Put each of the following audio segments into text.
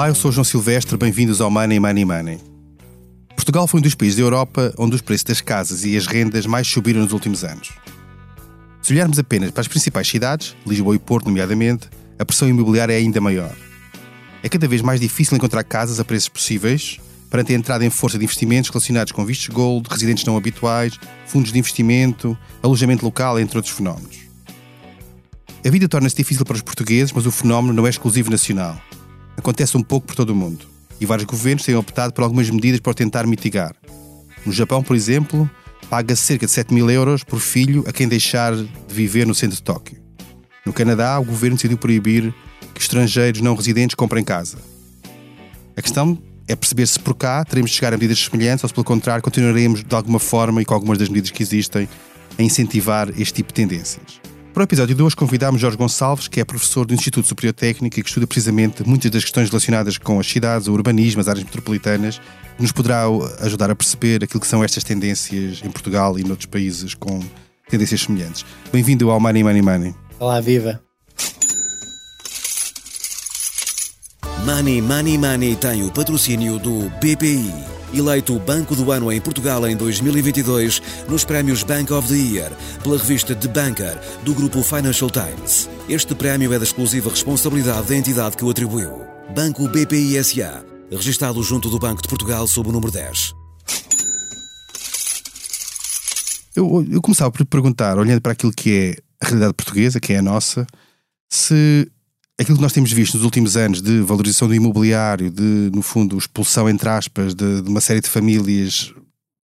Olá, eu sou João Silvestre, bem-vindos ao Money Money Money. Portugal foi um dos países da Europa onde os preços das casas e as rendas mais subiram nos últimos anos. Se olharmos apenas para as principais cidades, Lisboa e Porto, nomeadamente, a pressão imobiliária é ainda maior. É cada vez mais difícil encontrar casas a preços possíveis perante a entrada em força de investimentos relacionados com vistos gold, residentes não habituais, fundos de investimento, alojamento local, entre outros fenómenos. A vida torna-se difícil para os portugueses, mas o fenómeno não é exclusivo nacional acontece um pouco por todo o mundo e vários governos têm optado por algumas medidas para tentar mitigar. No Japão, por exemplo, paga cerca de 7 mil euros por filho a quem deixar de viver no centro de Tóquio. No Canadá, o governo decidiu proibir que estrangeiros não residentes comprem casa. A questão é perceber se por cá teremos de chegar a medidas semelhantes ou se, pelo contrário, continuaremos de alguma forma e com algumas das medidas que existem a incentivar este tipo de tendências. Para o episódio de hoje convidámos Jorge Gonçalves, que é professor do Instituto Superior Técnico e que estuda precisamente muitas das questões relacionadas com as cidades, o urbanismo, as áreas metropolitanas, que nos poderá ajudar a perceber aquilo que são estas tendências em Portugal e noutros países com tendências semelhantes. Bem-vindo ao Money Money Money. Olá, viva! Money Money Money tem o patrocínio do BPI eleito Banco do Ano em Portugal em 2022 nos prémios Bank of the Year pela revista The Banker do grupo Financial Times. Este prémio é da exclusiva responsabilidade da entidade que o atribuiu. Banco BPI SA, registado junto do Banco de Portugal sob o número 10. Eu, eu começava por perguntar, olhando para aquilo que é a realidade portuguesa, que é a nossa, se aquilo que nós temos visto nos últimos anos de valorização do imobiliário, de, no fundo, expulsão, entre aspas, de, de uma série de famílias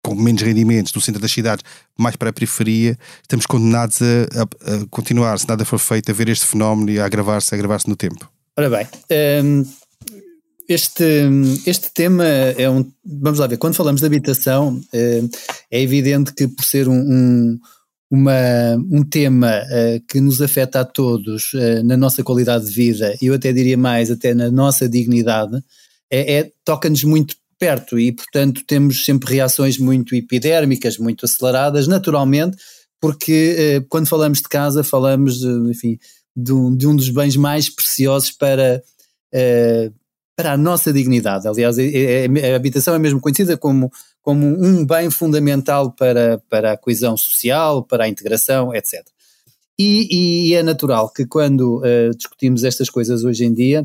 com menos rendimentos do centro das cidades, mais para a periferia, estamos condenados a, a, a, continuar, se nada for feito, a ver este fenómeno e a agravar-se, a agravar-se no tempo. Ora bem, um, este, este tema é um. Vamos lá ver, quando falamos de habitação, hum, é evidente que por ser um, um uma, um tema uh, que nos afeta a todos uh, na nossa qualidade de vida, e eu até diria mais, até na nossa dignidade, é, é toca-nos muito perto e, portanto, temos sempre reações muito epidérmicas, muito aceleradas, naturalmente, porque uh, quando falamos de casa, falamos, enfim, de um, de um, dos bens mais preciosos para, para a nossa dignidade. Aliás, é, é, a habitação é mesmo conhecida como como um bem fundamental para, para a coesão social, para a integração, etc. E, e é natural que quando uh, discutimos estas coisas hoje em dia,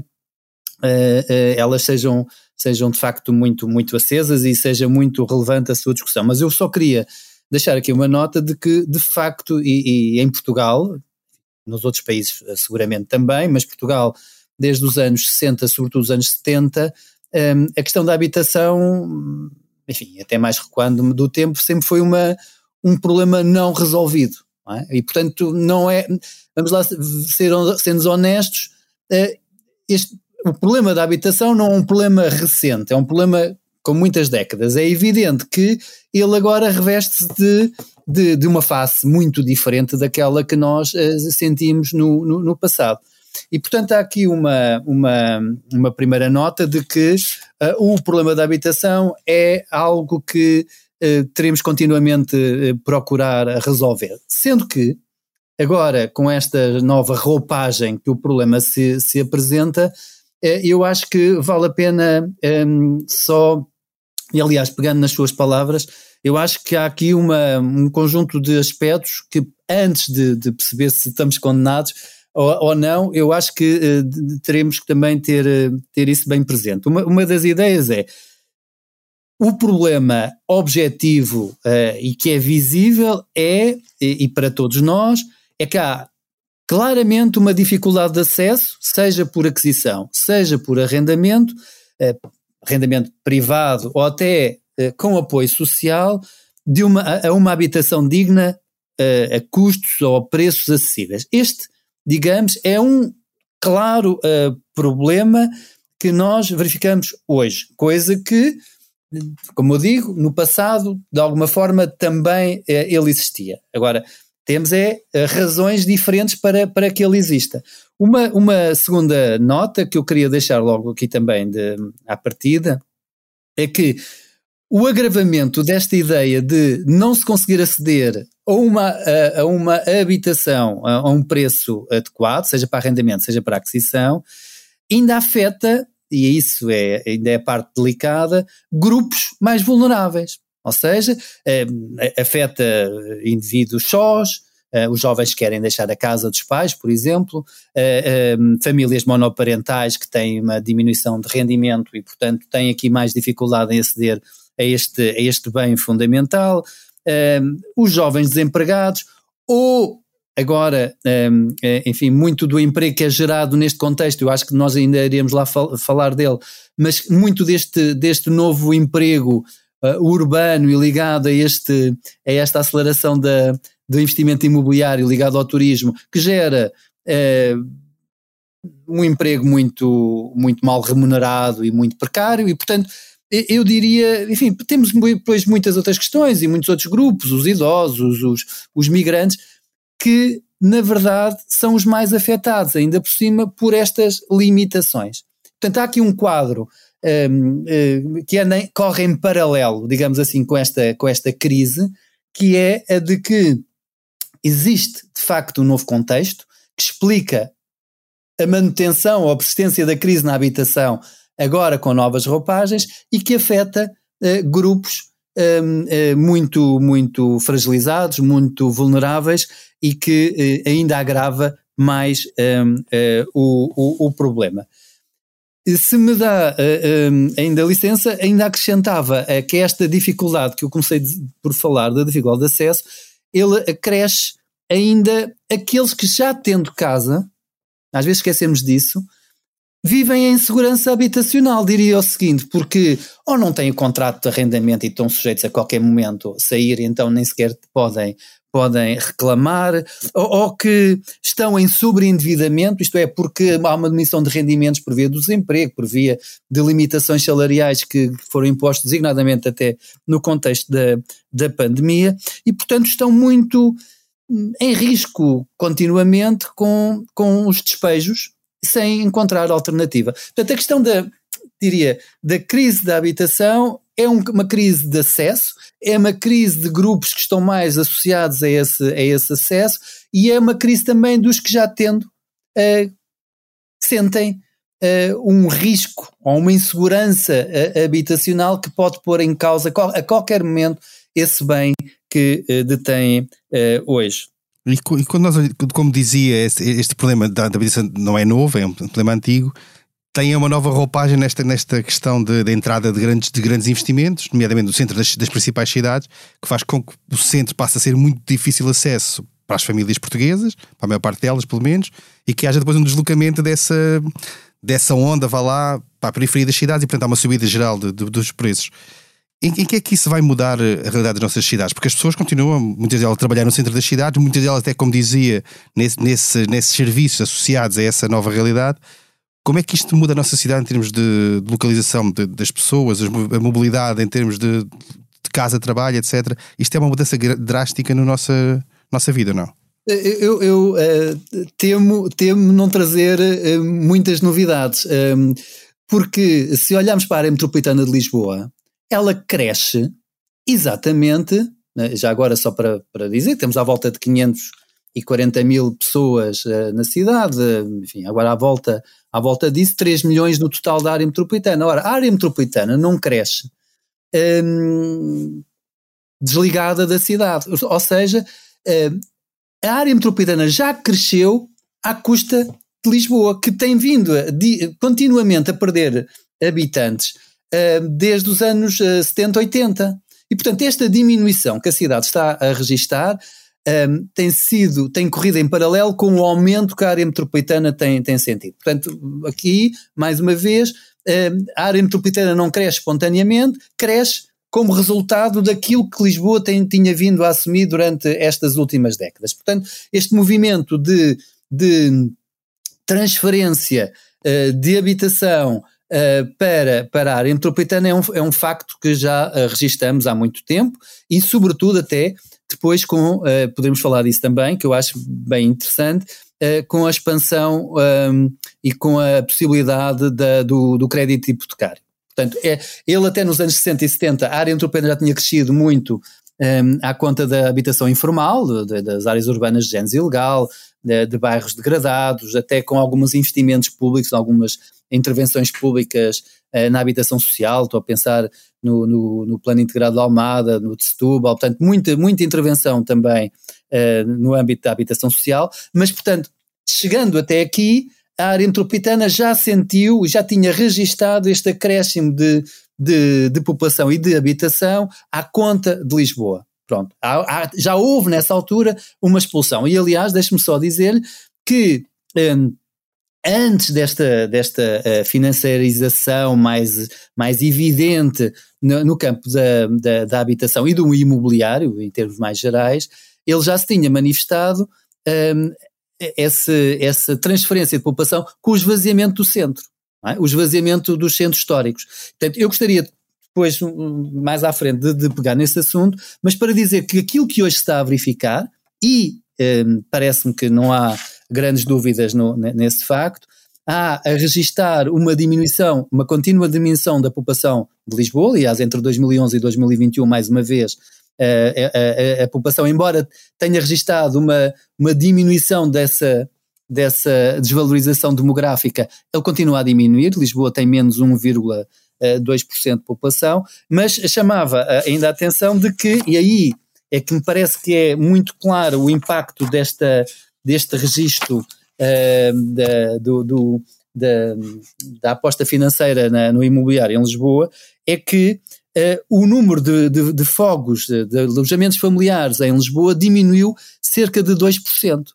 uh, uh, elas sejam, sejam de facto muito, muito acesas e seja muito relevante a sua discussão. Mas eu só queria deixar aqui uma nota de que, de facto, e, e em Portugal, nos outros países seguramente também, mas Portugal, desde os anos 60, sobretudo os anos 70, um, a questão da habitação enfim, até mais recuando do tempo, sempre foi uma, um problema não resolvido. Não é? E, portanto, não é. Vamos lá ser, sendo honestos, uh, este, o problema da habitação não é um problema recente, é um problema com muitas décadas. É evidente que ele agora reveste-se de, de, de, uma face muito diferente daquela que nós uh, sentimos no, no, no passado. E, portanto, há aqui uma, uma, uma primeira nota de que uh, o problema da habitação é algo que uh, teremos continuamente uh, procurar resolver. Sendo que, agora, com esta nova roupagem que o problema se, se apresenta, eu acho que vale a pena um, só, e aliás, pegando nas suas palavras, eu acho que há aqui uma, um conjunto de aspectos que, antes de, de perceber se estamos condenados, ou, ou não, eu acho que uh, teremos que também ter, uh, ter isso bem presente. Uma, uma das ideias é o problema objetivo uh, e que é visível é, e, e, para todos nós, é que há claramente uma dificuldade de acesso, seja por aquisição, seja por arrendamento, arrendamento privado ou até com apoio social, de uma, a uma habitação digna a custos ou a preços acessíveis. Este digamos, é um claro uh, problema que nós verificamos hoje, coisa que, como eu digo, no passado, de alguma forma, também uh, ele existia. Agora, temos é uh, razões diferentes para, para que ele exista. Uma, uma segunda nota que eu queria deixar logo aqui também de, à partida é que o agravamento desta ideia de não se conseguir aceder a uma, a, uma habitação a, um preço adequado, seja para arrendamento, seja para aquisição, ainda afeta e isso é, ainda é a parte delicada, grupos mais vulneráveis. Ou seja, eh, afeta indivíduos sós, Uh, os jovens querem deixar a casa dos pais, por exemplo, um, famílias monoparentais que têm uma diminuição de rendimento e, portanto, têm aqui mais dificuldade em aceder a este, a este bem fundamental, uh, os jovens desempregados, ou agora, um, enfim, muito do emprego que é gerado neste contexto, eu acho que nós ainda iremos lá fal falar dele, mas muito deste, deste novo emprego urbano e ligado a, este, a esta aceleração da do investimento imobiliário ligado ao turismo, que gera eh, um emprego muito, muito mal remunerado e muito precário, e portanto eu diria, enfim, temos depois muitas outras questões e muitos outros grupos, os idosos, os, os migrantes, que na verdade são os mais afetados, ainda por cima, por estas limitações. Portanto, há aqui um quadro um, um, que anda, corre em paralelo, digamos assim, com esta, com esta crise, que é a de que existe de facto um novo contexto que explica a manutenção a persistência da crise na habitação agora com novas roupagens e que afeta uh, grupos uh, eh, muito, muito fragilizados, muito vulneráveis e que uh, ainda agrava mais um, o, o, o, problema. Se me dá um, ainda licença, ainda acrescentava que esta dificuldade que eu comecei por falar, da dificuldade de acesso, ele acresce ainda aqueles que já tendo casa, às vezes esquecemos disso, vivem em segurança habitacional, diria o seguinte, porque ou não têm o contrato de arrendamento e estão sujeitos a qualquer momento sair, então nem sequer podem, podem reclamar, ou, ou que estão em sobreendividamento, isto é, porque há uma demissão de rendimentos por via do desemprego, por via de limitações salariais que foram impostas designadamente até no contexto da, da pandemia, e portanto estão muito em risco continuamente com, com os despejos sem encontrar alternativa. Portanto, a questão da, diria, da crise da habitação é um, uma crise de acesso, é uma crise de grupos que estão mais associados a esse, a esse acesso e é uma crise também dos que já tendo uh, sentem uh, um risco ou uma insegurança uh, habitacional que pode pôr em causa a qualquer momento esse bem que detêm hoje. E, quando nós, como dizia, este, este problema da, da habitação não é novo, é um problema antigo, tem uma nova roupagem nesta, nesta questão de entrada de grandes, de grandes investimentos, nomeadamente do centro das, das, principais cidades, que faz com que o centro passe a ser muito difícil acesso para as famílias portuguesas, para a maior parte delas, pelo menos, e que haja depois um deslocamento dessa, dessa onda, vá lá, para a periferia das cidades, e portanto há uma subida geral de, de, dos preços. Em, em, que é que isso vai mudar a realidade das nossas cidades? Porque as pessoas continuam, muitas delas, a trabalhar no centro das cidades, muitas delas, até como dizia, nesse, nesse, nesses serviços associados a essa nova realidade. Como é que isto muda a nossa cidade em termos de, de localização de, das pessoas, a mobilidade em termos de, de casa, trabalho, etc. Isto é uma mudança drástica na nossa, nossa vida, não? Eu, eu uh, temo, temo não trazer uh, muitas novidades, um, ehm, porque se olharmos para a área metropolitana de Lisboa, ela cresce exatamente, né, já agora só para, para dizer, temos à volta de 540 mil pessoas uh, na cidade, enfim, agora à volta, à volta disso, 3 milhões no total da área metropolitana. Ora, a área metropolitana não cresce um, desligada da cidade, ou seja, uh, a área metropolitana já cresceu à custa de Lisboa, que tem vindo a, di, continuamente a perder habitantes desde os anos 70, 80. E, portanto, esta diminuição que a cidade está a registar um, tem sido, tem corrido em paralelo com o aumento que a área metropolitana tem, tem sentido. Portanto, aqui, mais uma vez, um, a área metropolitana não cresce espontaneamente, cresce como resultado daquilo que Lisboa tem, tinha vindo a assumir durante estas últimas décadas. Portanto, este movimento de, de transferência uh, de habitação uh, para, para a área metropolitana é um, é um facto que já uh, registamos há muito tempo e, sobretudo, até depois com, uh, podemos falar disso também, que eu acho bem interessante, uh, com a expansão um, e com a possibilidade da, do, do crédito hipotecário. Portanto, é, ele até nos anos 60 e 70, a área metropolitana já tinha crescido muito um, à conta da habitação informal, de, das áreas urbanas de género ilegal, de, de, bairros degradados, até com alguns investimentos públicos, algumas intervenções públicas uh, na habitação social, estou a pensar no, no, no, Plano Integrado de Almada, no de Setúbal, portanto, muita, muita intervenção também uh, no âmbito da habitação social, mas, portanto, chegando até aqui, a área metropolitana já sentiu, já tinha registado este acréscimo de, de, de população e de habitação à conta de Lisboa. Pronto, há, há, já houve nessa altura uma expulsão. E aliás, deixe-me só dizer-lhe que um, antes desta, desta uh, financiarização mais, mais evidente no, no campo da, da, da, habitação e do imobiliário, em termos mais gerais, ele já se tinha manifestado um, esse, essa transferência de população com o esvaziamento do centro, é? o esvaziamento dos centros históricos. Portanto, eu gostaria depois, mais à frente, de, de, pegar nesse assunto, mas para dizer que aquilo que hoje está a verificar, e um, parece-me que não há grandes dúvidas no, nesse facto, há a registar uma diminuição, uma contínua diminuição da população de Lisboa, aliás, entre 2011 e 2021, mais uma vez, a, a, a, população, embora tenha registado uma, uma diminuição dessa, dessa desvalorização demográfica, ele continua a diminuir. Lisboa tem menos 1,2% de população, mas chamava ainda a atenção de que, e aí é que me parece que é muito claro o impacto desta, deste registro uh, da, do, do, da, da, aposta financeira na, no imobiliário em Lisboa, é que uh, o número de, de, de fogos, de, de, alojamentos familiares em Lisboa diminuiu cerca de 2%.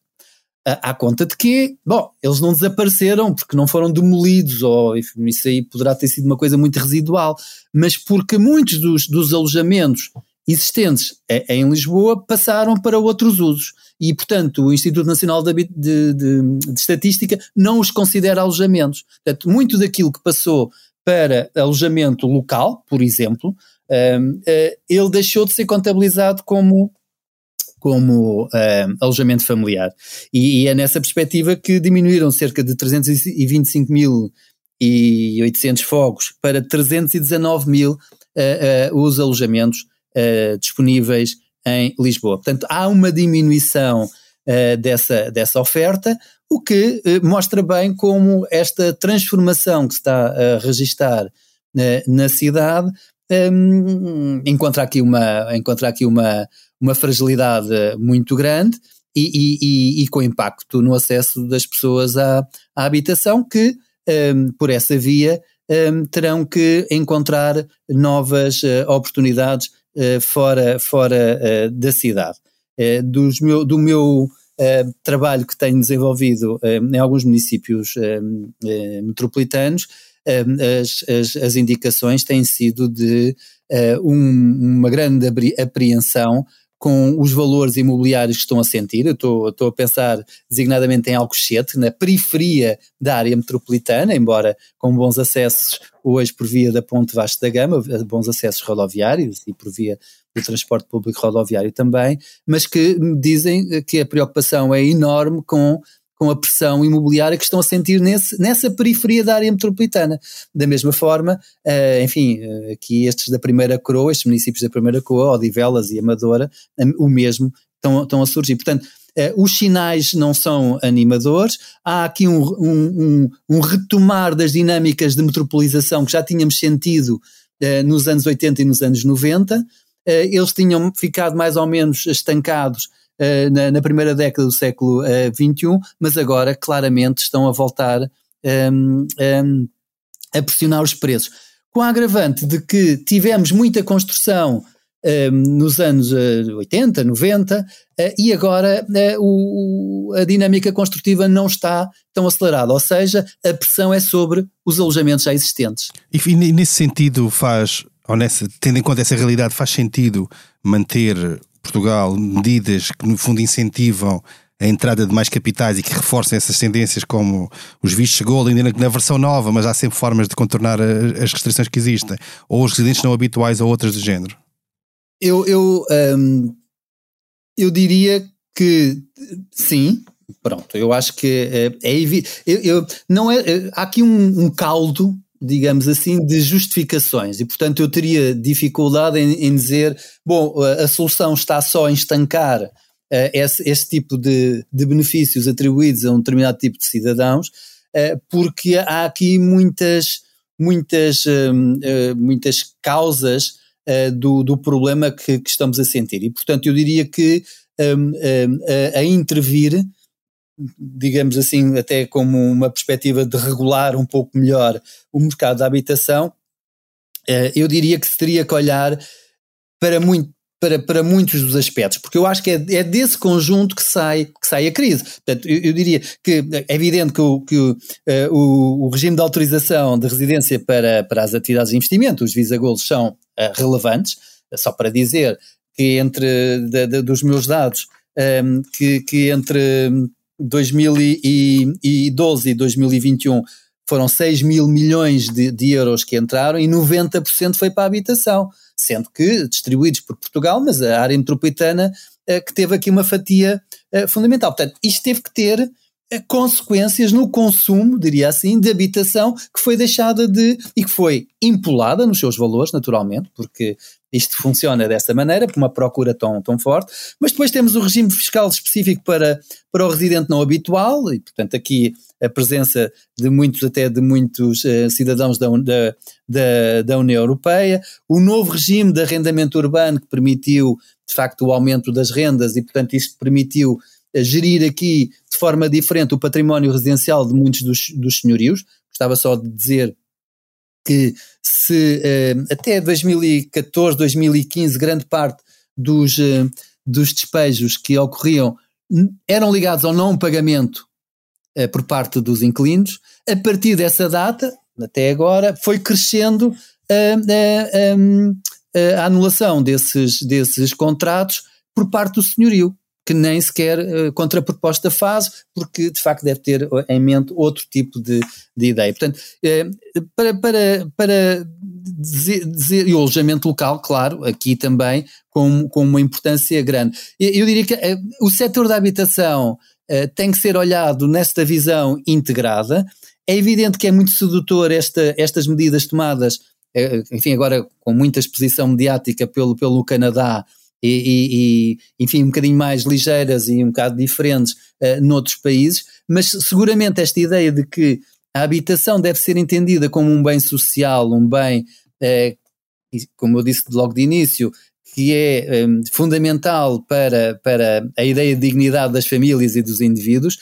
À conta de que, bom, eles não desapareceram porque não foram demolidos, ou enfim, isso aí poderá ter sido uma coisa muito residual, mas porque muitos dos, dos alojamentos existentes em Lisboa passaram para outros usos e, portanto, o Instituto Nacional de, de, de, de, Estatística não os considera alojamentos. Portanto, muito daquilo que passou para alojamento local, por exemplo, um, uh, eh, ele deixou de ser contabilizado como como um, alojamento familiar. E, e, é nessa perspectiva que diminuíram cerca de 325.800 fogos para 319 mil uh, uh, os alojamentos uh, disponíveis em Lisboa. Portanto, há uma diminuição dessa, dessa oferta, o que eh, mostra bem como esta transformação que se está a registar na cidade um, encontra aqui, uma, encontra aqui uma, uma fragilidade muito grande e, e, e, com impacto no acesso das pessoas à, à habitação que, um, por essa via, um, terão que encontrar novas uh, oportunidades uh, fora, fora uh, da cidade. dos meu, do meu trabalho que tenho desenvolvido em alguns municípios metropolitanos, as, as, as, indicações têm sido de um, uma grande apreensão com os valores imobiliários que estão a sentir. Eu estou, estou a pensar designadamente em Alcochete, na periferia da área metropolitana, embora com bons acessos hoje por via da Ponte Vasco da Gama, bons acessos rodoviários e por via do transporte público rodoviário também, mas que dizem que a preocupação é enorme com com a pressão imobiliária que estão a sentir nesse, nessa periferia da área metropolitana. Da mesma forma, uh, enfim, uh, aqui estes da primeira coroa, estes municípios da primeira coroa, Odivelas e Amadora, um, o mesmo estão, estão a surgir. Portanto, os sinais não são animadores, há aqui um, um, um, retomar das dinâmicas de metropolização que já tínhamos sentido nos anos 80 e nos anos 90, eles tinham ficado mais ou menos estancados uh, na, na, primeira década do século XXI, uh, mas agora claramente estão a voltar um, ehm, um, ehm, a pressionar os preços. Com a agravante de que tivemos muita construção ehm, nos anos uh, 80, 90, uh, e agora a dinâmica construtiva não está tão acelerada, ou seja, a pressão é sobre os alojamentos já existentes. E, nesse sentido faz, ou nessa, tendo em conta essa realidade, faz sentido manter Portugal medidas que, no fundo, incentivam a entrada de mais capitais e que reforcem essas tendências, como os vistos de gold, ainda na versão nova, mas há sempre formas de contornar as restrições que existem, ou os residentes não habituais ou outras do género? Eu, eu, hum, eu diria que sim, pronto, eu acho que é, é eu, eu, não é, há aqui um, um caldo digamos assim, de justificações. E, portanto, eu teria dificuldade em, em dizer, bom, a, solução está só em estancar uh, esse, esse, tipo de, de, benefícios atribuídos a um determinado tipo de cidadãos. porque há aqui muitas, muitas, muitas causas do, do problema que, que, estamos a sentir. E, portanto, eu diria que a, a intervir digamos assim, até como uma perspectiva de regular um pouco melhor o mercado da habitação, eh, eu diria que se teria que olhar para, muito, para, para muitos dos aspectos, porque eu acho que é, é desse conjunto que sai, que sai a crise. Portanto, eu, eu diria que é evidente que, o, que uh, o, o, regime de autorização de residência para, para as atividades de investimento, os visa-golos, são uh, relevantes, só para dizer que entre de, de, dos meus dados, ehm, que, que entre 2012 e 2021 foram 6 mil milhões de, de, euros que entraram e 90% foi para a habitação, sendo que distribuídos por Portugal, mas a área metropolitana eh, que teve aqui uma fatia eh, fundamental. Portanto, isto teve que ter eh, consequências no consumo, diria assim, de habitação que foi deixada de e que foi impulada nos seus valores, naturalmente, porque isto funciona dessa maneira, por uma procura tão, tão forte, mas depois temos o regime fiscal específico para, para o residente não habitual, e portanto aqui a presença de muitos, até de muitos uh, cidadãos da, da, da, União Europeia, o novo regime de arrendamento urbano que permitiu de facto o aumento das rendas e portanto isto permitiu uh, gerir aqui de forma diferente o património residencial de muitos dos, dos senhorios, gostava só de dizer que se uh, até 2014, 2015, grande parte dos, uh, dos despejos que ocorriam eram ligados ao não pagamento uh, por parte dos inquilinos. A partir dessa data, até agora, foi crescendo a, a anulação desses, desses contratos por parte do senhorio que nem sequer uh, contraproposta faz, porque de facto deve ter em mente outro tipo de, de ideia. Portanto, uh, para, para, para dizer, dizer, e o alojamento local, claro, aqui também com, com uma importância grande. Eu, eu diria que uh, o setor da habitação tem que ser olhado nesta visão integrada. É evidente que é muito sedutor esta, estas medidas tomadas, enfim, agora com muita exposição mediática pelo, pelo Canadá, e, e, enfim, um bocadinho mais ligeiras e um bocado diferentes uh, noutros países, mas seguramente esta ideia de que a habitação deve ser entendida como um bem social, um bem, uh, como eu disse logo de início, que é um, fundamental para, para a ideia de dignidade das famílias e dos indivíduos,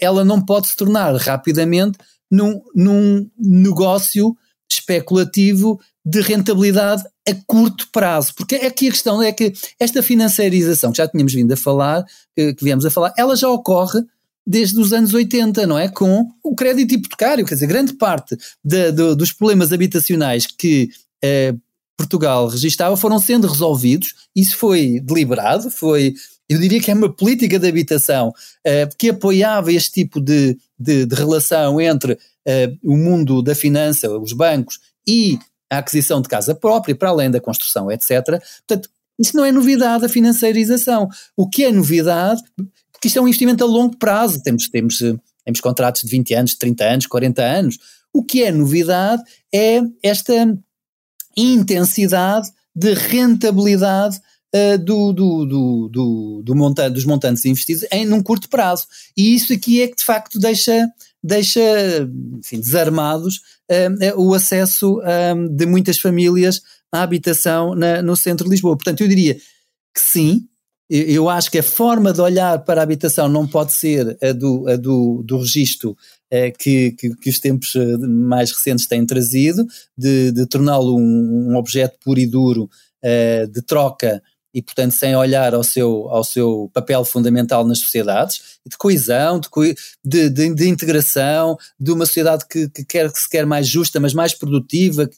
ela não pode se tornar rapidamente num, num negócio especulativo de rentabilidade a curto prazo, porque aqui a questão é que esta financiarização que já tínhamos vindo a falar, que, que viemos a falar, ela já ocorre desde os anos 80, não é? Com o crédito hipotecário, quer dizer, grande parte de, de, dos problemas habitacionais que eh, Portugal registava foram sendo resolvidos, isso foi deliberado, foi, eu diria que é uma política de habitação eh, que apoiava este tipo de, de, de relação entre eh, o mundo da finança, os bancos e a aquisição de casa própria, para além da construção, etc. Portanto, isso não é novidade, a financiarização. O que é novidade, porque isto é um investimento a longo prazo, temos, temos, temos contratos de 20 anos, 30 anos, 40 anos. O que é novidade é esta intensidade de rentabilidade uh, do, do, do, do, do dos montantes investidos em num curto prazo. E isso aqui é que de facto deixa, deixa enfim, desarmados uh, o acesso de muitas famílias à habitação na, no centro de Lisboa. Portanto, eu diria que sim, eu acho que a forma de olhar para a habitação não pode ser a do, a do, do registro uh, que, que, que, os tempos mais recentes têm trazido, de, de torná-lo um, um, objeto puro e duro uh, de troca e, portanto, sem olhar ao seu, ao seu papel fundamental nas sociedades, de coesão, de, de, de, de integração, de uma sociedade que, que, quer, que se quer mais justa, mas mais produtiva,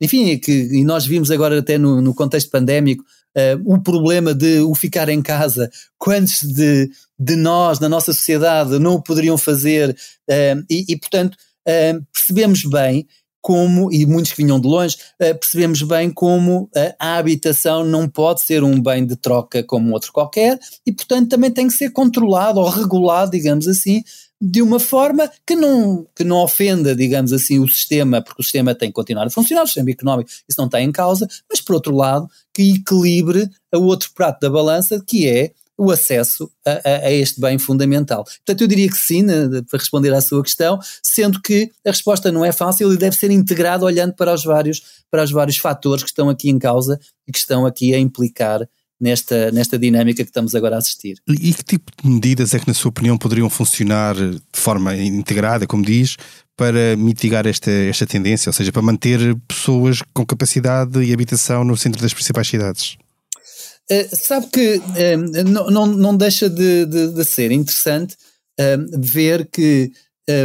enfim, que, e nós vimos agora até no, no contexto pandémico uh, o problema de o ficar em casa, quantos de, de nós, na nossa sociedade, não o poderiam fazer, uh, e, e, portanto, uh, percebemos bem como, e muitos que vinham de longe, uh, percebemos bem como uh, a habitação não pode ser um bem de troca como outro qualquer e, portanto, também tem que ser controlado ou regulado, digamos assim, de uma forma que não, que não ofenda, digamos assim, o sistema, porque o sistema tem que continuar a funcionar, o sistema económico, isso não está em causa, mas por outro lado, que equilibre o outro prato da balança, que é o acesso a, a, este bem fundamental. Portanto, eu diria que sim, né, para responder à sua questão, sendo que a resposta não é fácil e deve ser integrada olhando para os vários, para os vários fatores que estão aqui em causa e que estão aqui a implicar nesta, nesta dinâmica que estamos agora a assistir. E que tipo de medidas é que, na sua opinião, poderiam funcionar de forma integrada, como diz, para mitigar esta, esta tendência, ou seja, para manter pessoas com capacidade e habitação no centro das principais cidades? Uh, sabe que uh, não, não, não deixa de, de, de ser interessante uh, ver que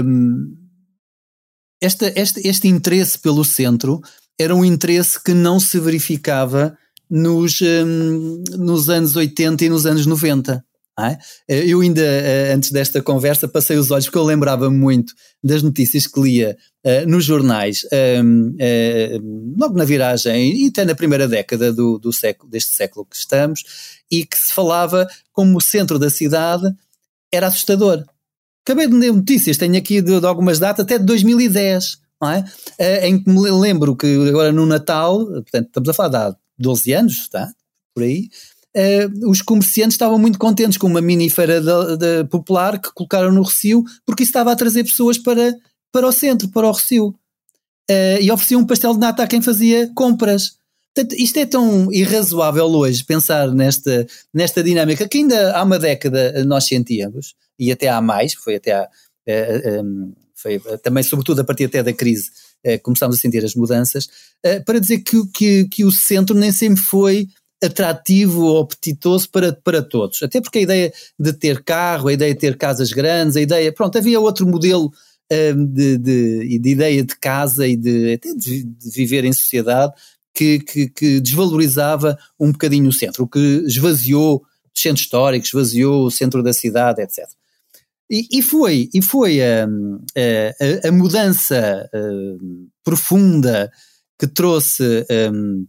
um, esta, este, este interesse pelo centro era um interesse que não se verificava nos, um, nos anos 80 e nos anos 90. É? Eu ainda, eh, antes desta conversa, passei os olhos porque eu lembrava muito das notícias que lia uh, nos jornais, um, uh, logo na viragem e até na primeira década do, do século, deste século que estamos, e que se falava como o centro da cidade era assustador. Acabei de ler notícias, tenho aqui de, de algumas datas, até de 2010, é? uh, em que me lembro que agora no Natal, portanto, estamos a falar de 12 anos, está? Por aí. Uh, os comerciantes estavam muito contentes com uma mini feira de, de popular que colocaram no Recio, porque isso estava a trazer pessoas para, para o centro, para o Recio. Uh, e ofereciam um pastel de nata a quem fazia compras. Portanto, isto é tão irrazoável hoje pensar nesta, nesta dinâmica que ainda há uma década nós sentíamos, e até há mais, foi até há, uh, um, foi também sobretudo a partir até da crise, uh, começámos a sentir as mudanças, para dizer que, que, que o centro nem sempre foi atrativo ou apetitoso para, para todos. Até porque a ideia de ter carro, a ideia de ter casas grandes, a ideia. Pronto, havia outro modelo um, de, de, de, ideia de casa e de, até de, de viver em sociedade que, que, que, desvalorizava um bocadinho o centro, o que esvaziou os centros históricos, esvaziou o centro da cidade, etc. E, e foi, e foi a, a, a mudança profunda que trouxe um,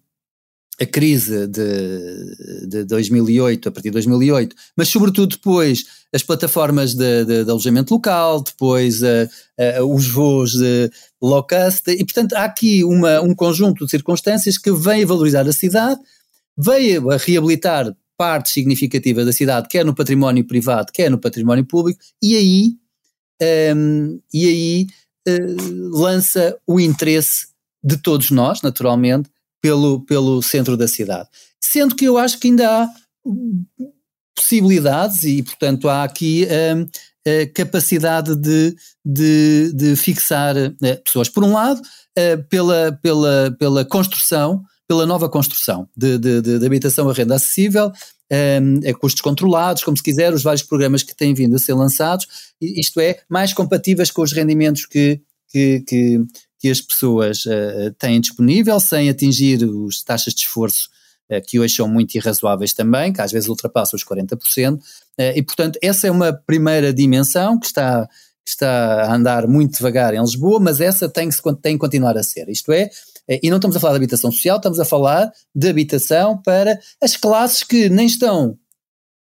a crise de, de 2008, a partir de 2008, mas sobretudo depois as plataformas de, de, de alojamento local, depois os voos de low cost, e portanto há aqui uma, um conjunto de circunstâncias que vem a valorizar a cidade, veio a reabilitar parte significativa da cidade, quer no património privado, quer no património público, e aí, um, e aí uh, lança o interesse de todos nós, naturalmente, pelo, pelo centro da cidade. Sendo que eu acho que ainda há possibilidades e, portanto, há aqui um, a capacidade de, de, de fixar uh, pessoas. Por um lado, uh, pela, pela, pela construção pela nova construção de, de, de, habitação a renda acessível, um, a custos controlados, como se quiser, os vários programas que têm vindo a ser lançados, isto é, mais compatíveis com os rendimentos que, que, que, que as pessoas uh, têm disponível, sem atingir as taxas de esforço uh, que hoje são muito irrazoáveis também, que às vezes ultrapassam os 40%, uh, e portanto essa é uma primeira dimensão que está está a andar muito devagar em Lisboa, mas essa tem que, tem que continuar a ser. Isto é, e não estamos a falar de habitação social, estamos a falar de habitação para as classes que nem estão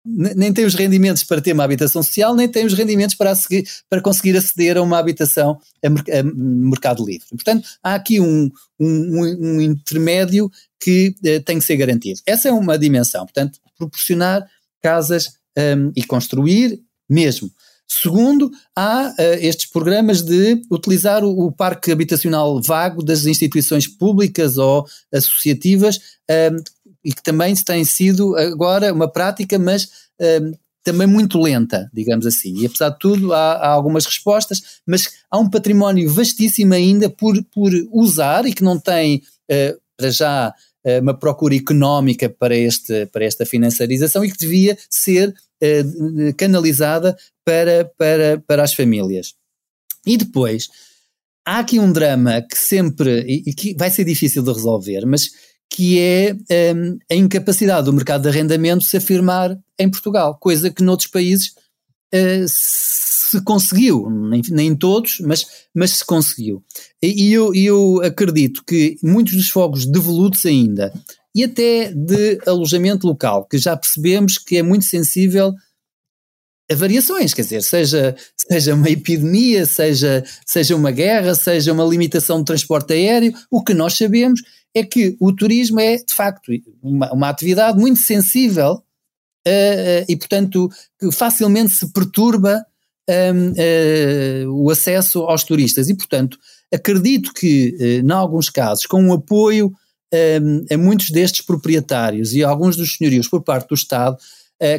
nem têm os rendimentos para ter uma habitação social, nem têm os rendimentos para, seguir, para conseguir aceder a uma habitação a, a mercado livre. Portanto, há aqui um, um, um intermédio que uh, tem que ser garantido. Essa é uma dimensão. Portanto, proporcionar casas um, e construir mesmo Segundo, há uh, estes programas de utilizar o, o, parque habitacional vago das instituições públicas ou associativas um, e que também tem sido agora uma prática, mas um, também muito lenta, digamos assim. E apesar de tudo, há, há, algumas respostas, mas há um património vastíssimo ainda por, por usar e que não tem, uh, para já, uh, uma procura económica para, este, para esta financiarização e que devia ser uh, canalizada para, para, para as famílias. E depois, há aqui um drama que sempre, e, que vai ser difícil de resolver, mas que é um, a incapacidade do mercado de arrendamento se afirmar em Portugal, coisa que noutros países uh, se conseguiu, nem, nem todos, mas, mas se conseguiu. E eu, eu acredito que muitos dos fogos devolutos ainda, e até de alojamento local, que já percebemos que é muito sensível a variações, quer dizer, seja, seja uma epidemia, seja, seja uma guerra, seja uma limitação de transporte aéreo, o que nós sabemos é que o turismo é, de facto, uma, uma atividade muito sensível uh, e, portanto, que facilmente se perturba um, o acesso aos turistas. E, portanto, acredito que, em alguns casos, com o apoio um, a muitos destes proprietários e alguns dos senhorios por parte do Estado,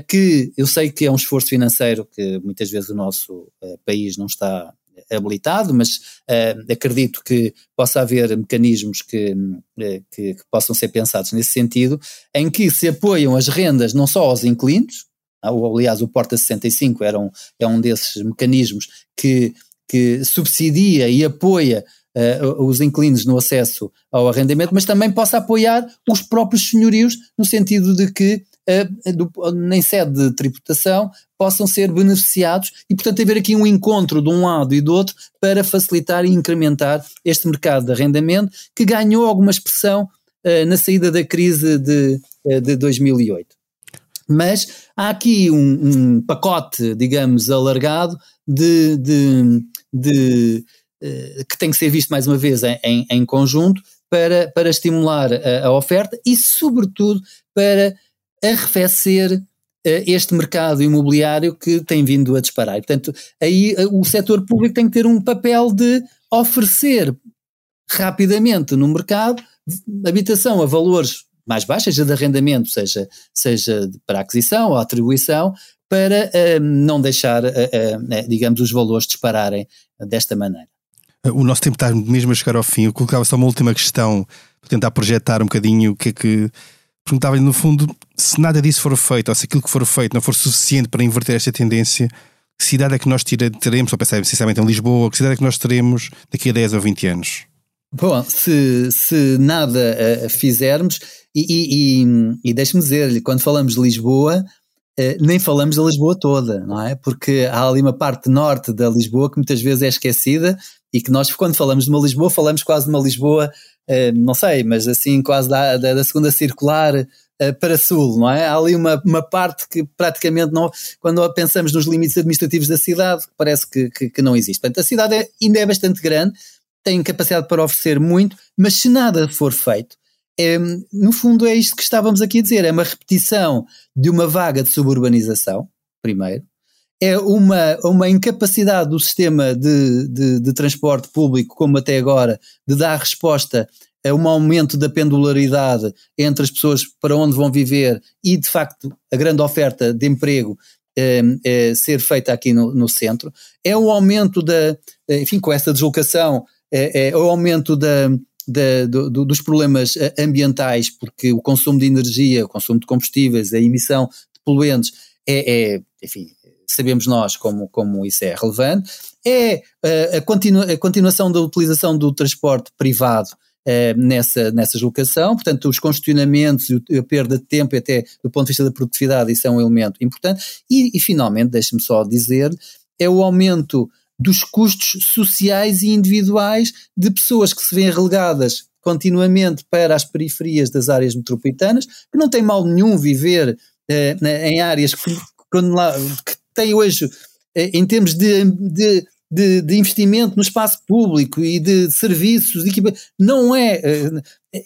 que eu sei que é um esforço financeiro que muitas vezes o nosso país não está habilitado, mas uh, acredito que possa haver mecanismos que, eh, que, que, possam ser pensados nesse sentido, em que se apoiam as rendas não só aos inquilinos, ah, aliás o Porta 65 era um, é um desses mecanismos que, que subsidia e apoia uh, os inquilinos no acesso ao arrendamento, mas também possa apoiar os próprios senhorios, no sentido de que do, em sede de tributação possam ser beneficiados e, portanto, haver aqui um encontro de um lado e do outro para facilitar e incrementar este mercado de arrendamento que ganhou alguma expressão uh, na saída da crise de, uh, de 2008. Mas há aqui um, um pacote, digamos, alargado de, de, de que tem que ser visto mais uma vez em, em, em conjunto para, para estimular a, a, oferta e, sobretudo, para arrefecer uh, este mercado imobiliário que tem vindo a disparar. Portanto, aí uh, o setor público tem que ter um papel de oferecer rapidamente no mercado habitação a valores mais baixos, seja de arrendamento, seja, seja para aquisição ou atribuição, para uh, não deixar, digamos, os valores dispararem desta maneira. O nosso tempo está mesmo a chegar ao fim. Eu colocava só uma última questão para tentar projetar um bocadinho o que é que perguntava-lhe, no fundo, se nada disso for feito, ou se aquilo que for feito não for suficiente para inverter esta tendência, que cidade é que nós teremos, ou pensar sinceramente em Lisboa, que cidade é que nós teremos daqui a 10 ou 20 anos? Bom, se, se nada uh, fizermos, e, e, e, e deixe-me dizer-lhe, quando falamos de Lisboa, uh, nem falamos da Lisboa toda, não é? Porque há ali uma parte norte da Lisboa que muitas vezes é esquecida e que nós, quando falamos de uma Lisboa, falamos quase de uma Lisboa não sei, mas assim quase da, da, da segunda circular uh, para sul, não é? Há ali uma, uma parte que praticamente não, quando pensamos nos limites administrativos da cidade, parece que, que, que não existe. Portanto, a cidade é, ainda é bastante grande, tem capacidade para oferecer muito, mas se nada for feito, é, no fundo é isto que estávamos aqui a dizer, é uma repetição de uma vaga de suburbanização, primeiro, é uma, uma incapacidade do sistema de, de, de, transporte público, como até agora, de dar resposta a um aumento da pendularidade entre as pessoas para onde vão viver e, de facto, a grande oferta de emprego é, é, ser feita aqui no, no, centro. É o aumento da, enfim, com essa deslocação, é, é o aumento da, da, do, dos problemas ambientais, porque o consumo de energia, o consumo de combustíveis, a emissão de poluentes é, é enfim, sabemos nós como, como isso é relevante, é uh, a, continu, a continuação da utilização do transporte privado uh, nessa, nessa deslocação, portanto, os congestionamentos e a perda de tempo, até do ponto de vista da produtividade, isso é um elemento importante. E, e finalmente, deixe-me só dizer, é o aumento dos custos sociais e individuais de pessoas que se vêem relegadas continuamente para as periferias das áreas metropolitanas, que não tem mal nenhum viver uh, em áreas que, que tem hoje, eh, em termos de, de, de, de investimento no espaço público e de serviços, não é. Eh,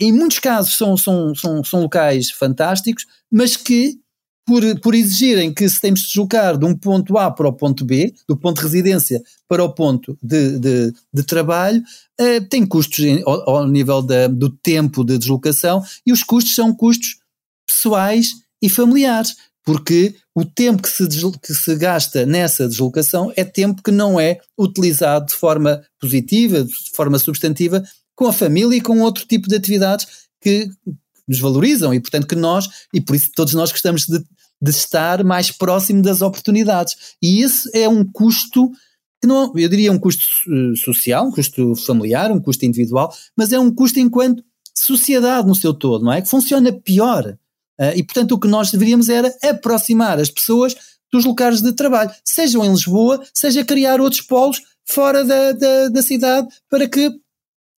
em muitos casos são, são, são, são locais fantásticos, mas que por, por, exigirem que se temos de deslocar de um ponto A para o ponto B, do ponto de residência para o ponto de, de, de trabalho, uh, tem custos ao, ao, nível da, do tempo de deslocação e os custos são custos pessoais e familiares porque o tempo que se, que se gasta nessa deslocação é tempo que não é utilizado de forma positiva, de forma substantiva, com a família e com outro tipo de atividades que nos valorizam e, portanto, que nós, e por isso todos nós gostamos de, de estar mais próximo das oportunidades. E esse é um custo que não, eu diria um custo uh, social, um custo familiar, um custo individual, mas é um custo enquanto sociedade no seu todo, não é? Que funciona pior Uh, e, portanto, o que nós deveríamos era aproximar as pessoas dos locais de trabalho, sejam em Lisboa, seja criar outros polos fora da, da, da cidade para que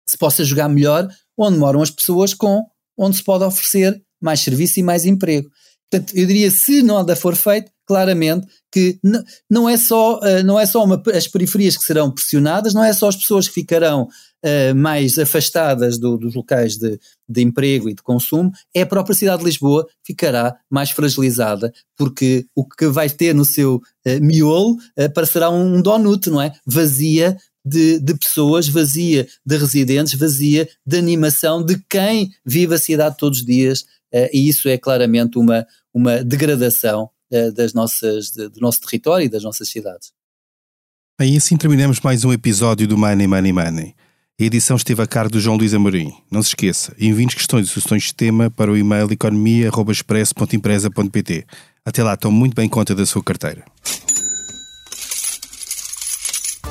se possa jogar melhor onde moram as pessoas com onde se pode oferecer mais serviço e mais emprego. Portanto, eu diria, se nada for feito, claramente que não é só, uh, não é só uma, as periferias que serão pressionadas, não é só as pessoas que ficarão uh, mais afastadas do, dos locais de, de emprego e de consumo, é a própria cidade de Lisboa ficará mais fragilizada, porque o que vai ter no seu uh, miolo parecerá um donut, não é? Vazia de, de, pessoas, vazia de residentes, vazia de animação de quem vive a cidade todos os dias, uh, e isso é claramente uma, uma degradação uh, das nossas, de, do nosso território e das nossas cidades. Bem, assim terminamos mais um episódio do Money Money Money. A edição esteve a cargo do João Luís Amorim. Não se esqueça, envie-nos questões e sugestões de tema para o e-mail economia.express.empresa.pt. Até lá, tome muito bem conta da sua carteira.